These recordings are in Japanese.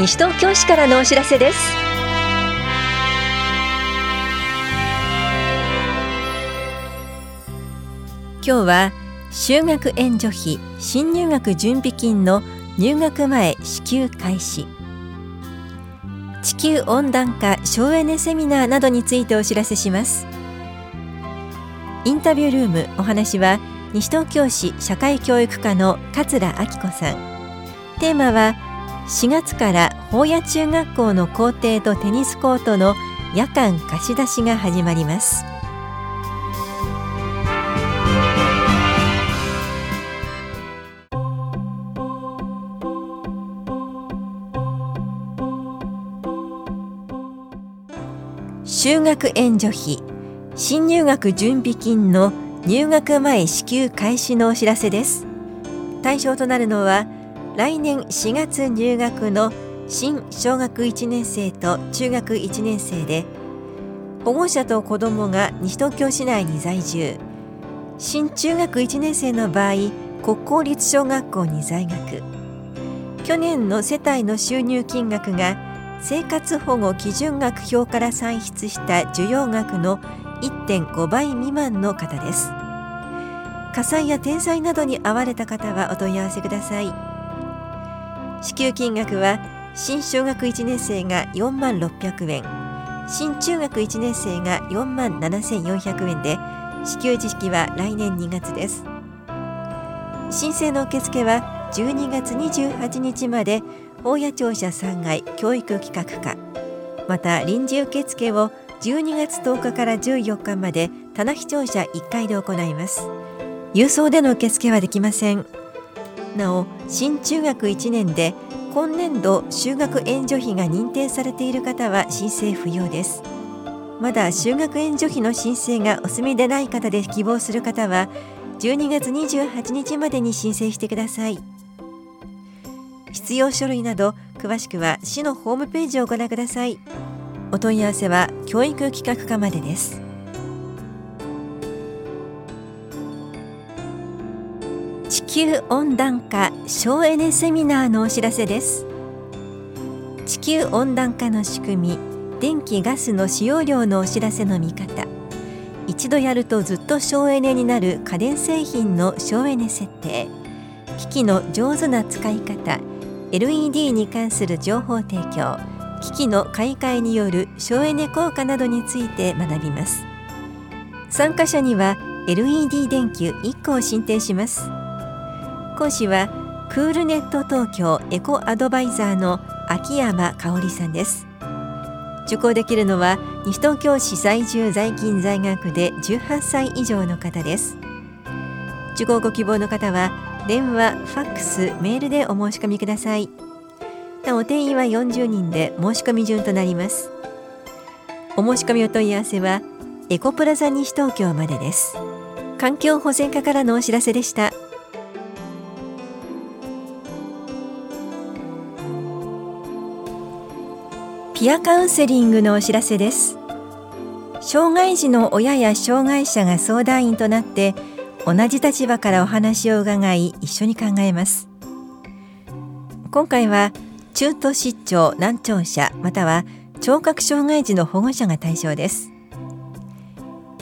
西東京市からのお知らせです。今日は修学援助費新入学準備金の入学前支給開始。地球温暖化省エネセミナーなどについてお知らせします。インタビュールームお話は西東京市社会教育課の桂明子さん。テーマは4月から法屋中学校の校庭とテニスコートの夜間貸し出しが始まります。修学援助費新入学準備金の入学前支給開始のお知らせです。対象となるのは来年4月入学の新小学1年生と中学1年生で保護者と子どもが西東京市内に在住。新中学1年生の場合国公立小学校に在学。去年の世帯の収入金額が生活保護基準額表から算出した需要額の1.5倍未満の方です。火災や天災などに遭われた方はお問い合わせください。支給金額は新小学1年生が4万600円。新中学1年生が4万7400円で支給時期は来年2月です。申請の受付は12月28日まで大谷庁舎3階教育企画課。また臨時受付を12月10日から14日まで棚木庁舎1階で行います。郵送での受付はできません。なお新中学1年で今年度修学援助費が認定されている方は申請不要です。まだ修学援助費の申請がお済みでない方で希望する方は12月28日までに申請してください。必要書類など詳しくは市のホームページをご覧ください。お問い合わせは教育企画課までです。球温暖化省エネセミナーのお知らせです。地球温暖化の仕組み電気ガスの使用量のお知らせの見方。一度やるとずっと省エネになる家電製品の省エネ設定。機器の上手な使い方。LED に関する情報提供。機器の買い替えによる省エネ効果などについて学びます。参加者には LED 電球1個を進呈します。講師はクールネット東京エコアドバイザーの秋山香織さんです受講できるのは西東京市在住在勤在学で18歳以上の方です受講ご希望の方は電話、ファックス、メールでお申し込みください。なお定員は40人で申し込み順となります。お申し込みお問い合わせはエコプラザ西東京までです。環境保全課からのお知らせでした。ピアカウンセリングのお知らせです。障害児の親や障害者が相談員となって同じ立場からお話を伺い一緒に考えます。今回は中途失調難聴者または聴覚障害児の保護者が対象です。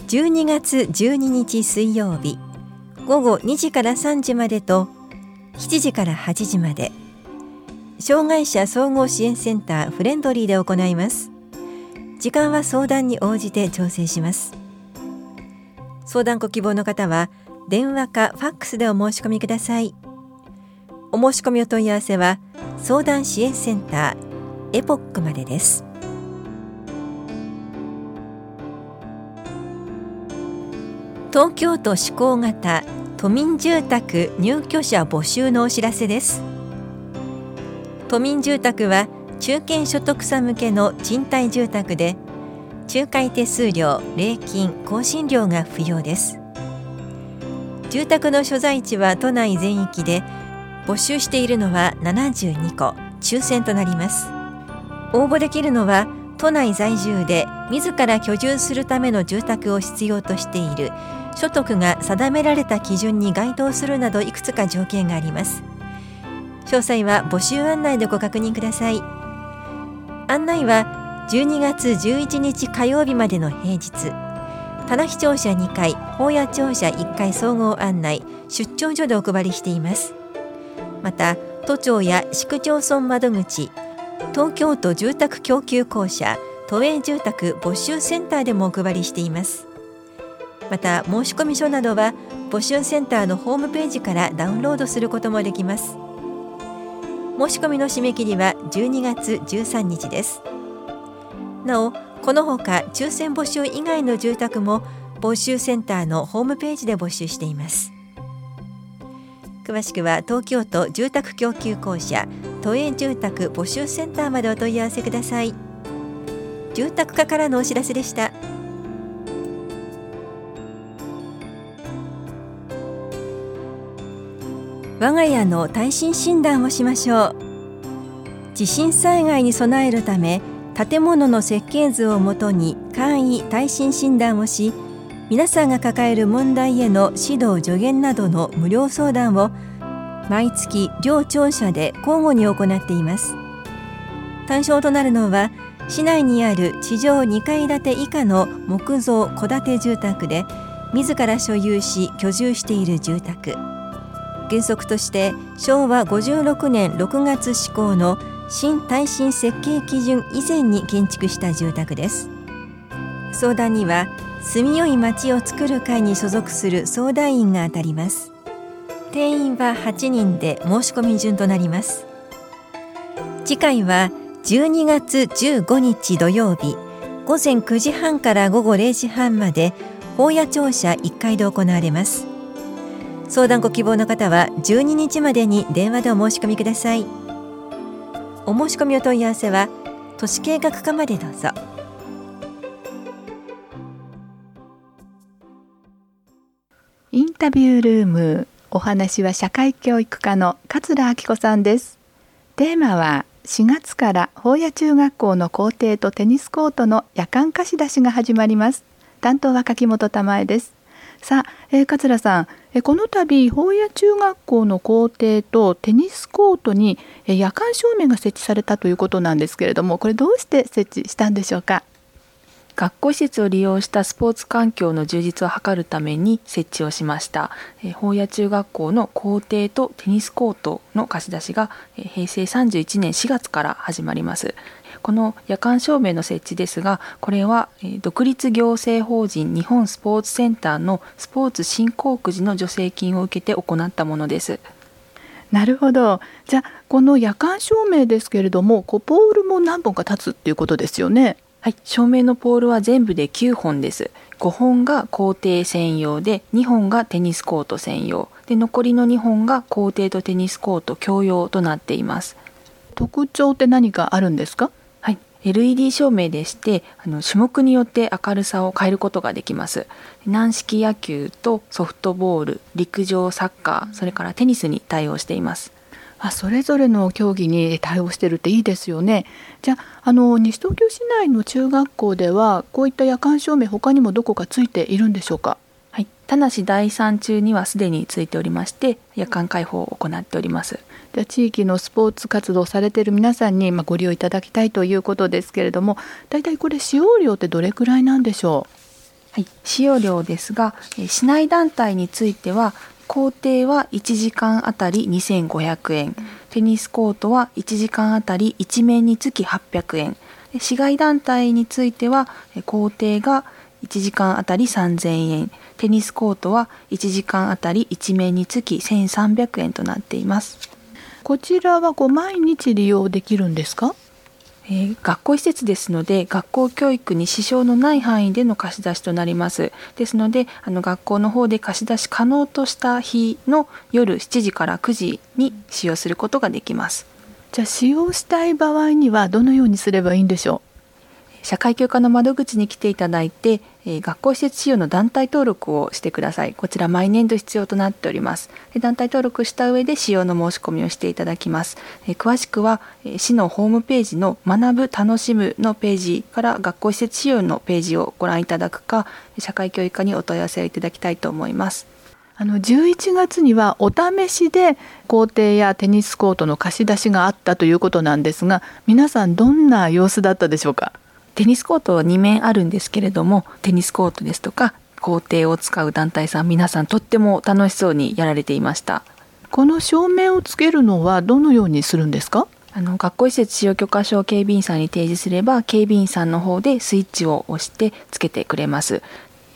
12月12日水曜日午後2時から3時までと7時から8時まで。障害者総合支援センターフレンドリーで行います。時間は相談に応じて調整します。相談ご希望の方は電話かファックスでお申し込みください。お申し込みお問い合わせは相談支援センターエポックまでです。東京都施行型都民住宅入居者募集のお知らせです。都民住宅は中堅所得者向けの賃貸住宅で仲介手数料、礼金、更新料が不要です。住宅の所在地は都内全域で募集しているのは72個抽選となります。応募できるのは都内在住で自ら居住するための住宅を必要としている。所得が定められた基準に該当するなどいくつか条件があります。詳細は募集案内でご確認ください。案内は12月11日火曜日までの平日。棚視庁舎2階法屋庁舎1階総合案内出張所でお配りしています。また都庁や市区町村窓口東京都住宅供給公社都営住宅募集センターでもお配りしています。また申込書などは募集センターのホームページからダウンロードすることもできます。申し込みの締め切りは12月13日です。なおこのほか抽選募集以外の住宅も募集センターのホームページで募集しています。詳しくは東京都住宅供給公社都営住宅募集センターまでお問い合わせください。住宅課からのお知らせでした。我が家の耐震診断をしましょう。地震災害に備えるため建物の設計図をもとに簡易耐震診断をし皆さんが抱える問題への指導助言などの無料相談を毎月両庁舎で交互に行っています。対象となるのは市内にある地上2階建て以下の木造戸建て住宅で自ら所有し居住している住宅。原則として昭和56年6月施行の新耐震設計基準以前に建築した住宅です。相談には住みよい町を作る会に所属する相談員が当たります。定員は8人で申し込み順となります。次回は12月15日土曜日午前9時半から午後0時半まで法屋庁舎1階で行われます。相談ご希望の方は12日までに電話でお申し込みください。お申し込みお問い合わせは都市計画課までどうぞ。インタビュールームお話は社会教育課の桂明子さんです。テーマは4月から法屋中学校の校庭とテニスコートの夜間貸し出しが始まります。担当は柿本玉江です。さあ、えー、桂さん、えー、この度法屋中学校の校庭とテニスコートに、えー、夜間照明が設置されたということなんですけれどもこれどうして設置したんでしょうか？学校施設を利用したスポーツ環境の充実を図るために設置をしました、えー、法屋中学校の校庭とテニスコートの貸し出しが、えー、平成31年4月から始まります。この夜間照明の設置ですがこれは独立行政法人日本スポーツセンターのスポーツ振興区時の助成金を受けて行ったものです。なるほど。じゃあこの夜間照明ですけれどもこうポールも何本か立つっていうことですよね。はい。照明のポールは全部で9本です。5本が校庭専用で2本がテニスコート専用。で残りの2本が校庭とテニスコート共用となっています。特徴って何かあるんですか？LED 照明でしてあの種目によって明るさを変えることができます。軟式野球とソフトボール陸上サッカーそれからテニスに対応しています。あそれぞれの競技に対応してるっていいですよね。じゃああの西東京市内の中学校ではこういった夜間照明他にもどこかついているんでしょうか？はい、田無第三中にはすでについておりまして夜間開放を行っております。で地域のスポーツ活動をされている皆さんにまご利用いただきたいということですけれどもだいたいこれ使用料ってどれくらいなんでしょう？はい、使用料ですが市内団体については校庭は1時間あたり2500円。テニスコートは1時間あたり1面につき800円。市外団体については校庭が1時間あたり3000円。テニスコートは1時間あたり1面につき1300円となっています。こちらはこう毎日利用できるんですか？えー、学校施設ですので学校教育に支障のない範囲での貸し出しとなります。ですのであの学校の方で貸し出し可能とした日の夜7時から9時に使用することができます。じゃあ使用したい場合にはどのようにすればいいんでしょう？社会教科の窓口に来ていただいて、え、学校施設使用の団体登録をしてください。こちら毎年度必要となっております。で団体登録した上で使用の申し込みをしていただきます、え、詳しくは、え、市のホームページの学ぶ楽しむのページから学校施設使用のページをご覧いただくか社会教育課にお問い合わせをいただきたいと思います。あの11月にはお試しで校庭やテニスコートの貸し出しがあったということなんですが皆さんどんな様子だったでしょうか？テニスコートは2面あるんですけれどもテニスコートですとか校庭を使う団体さん皆さんとっても楽しそうにやられていました。この照明をつけるのはどのようにするんですか？あの学校施設使用許可証を警備員さんに提示すれば警備員さんの方でスイッチを押してつけてくれます。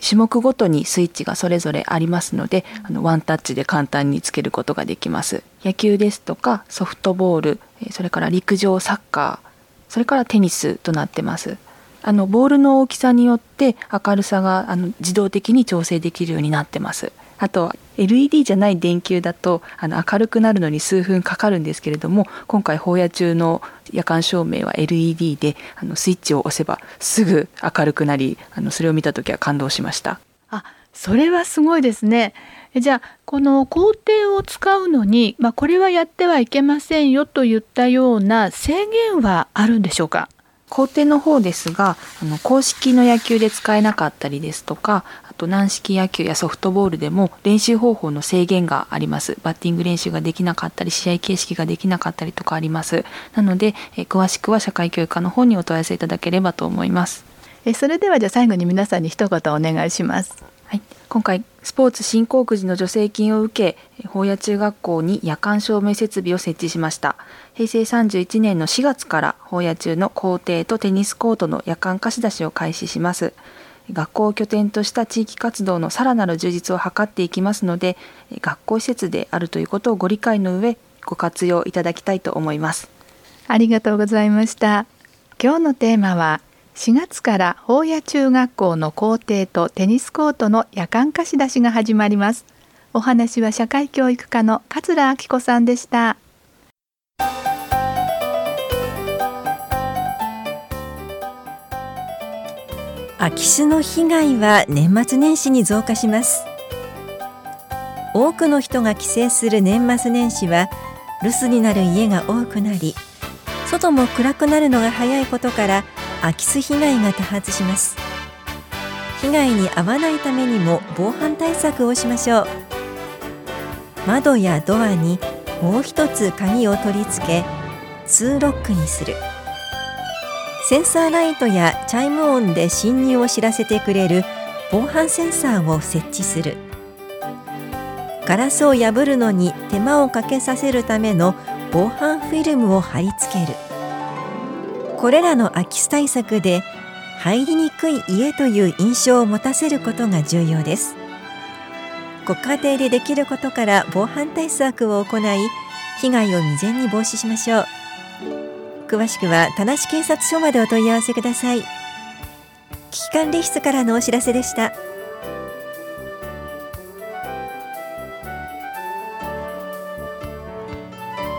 種目ごとにスイッチがそれぞれありますのであのワンタッチで簡単につけることができます。野球ですとかソフトボールそれから陸上サッカーそれからテニスとなってますあのボールの大きさによって明るさがあの自動的に調整できるようになってます。あと LED じゃない電球だとあの明るくなるのに数分かかるんですけれども今回放野中の夜間照明は LED であのスイッチを押せばすぐ明るくなりあのそれを見た時は感動しました。あそれはすごいですね。じゃあこの工程を使うのに、まあ、これはやってはいけませんよといったような制限はあるんでしょうか？工程の方ですがあの公式の野球で使えなかったりですとかあと軟式野球やソフトボールでも練習方法の制限があります。バッティング練習ができなかったり試合形式ができなかったりとかあります。なのでえ詳しくは社会教育課の方にお問い合わせいただければと思います。えそれではじゃあ最後に皆さんに一言お願いします。はい、今回スポーツ振興くじの助成金を受け法屋中学校に夜間照明設備を設置しました。平成31年の4月から法屋中の校庭とテニスコートの夜間貸し出しを開始します。学校を拠点とした地域活動のさらなる充実を図っていきますので学校施設であるということをご理解の上ご活用いただきたいと思います。ありがとうございました。今日のテーマは4月から法屋中学校の校庭とテニスコートの夜間貸し出しが始まります。お話は社会教育課の桂明子さんでした。空き巣の被害は年末年始に増加します。多くの人が帰省する年末年始は留守になる家が多くなり外も暗くなるのが早いことから空き巣被害が多発します。被害に遭わないためにも防犯対策をしましょう。窓やドアにもう一つ鍵を取り付けツーロックにする。センサーライトやチャイム音で侵入を知らせてくれる防犯センサーを設置する。ガラスを破るのに手間をかけさせるための防犯フィルムを貼り付ける。これらの空き巣対策で入りにくい家という印象を持たせることが重要です。ご家庭でできることから防犯対策を行い被害を未然に防止しましょう。詳しくは田無警察署までお問い合わせください。危機管理室からのお知らせでした。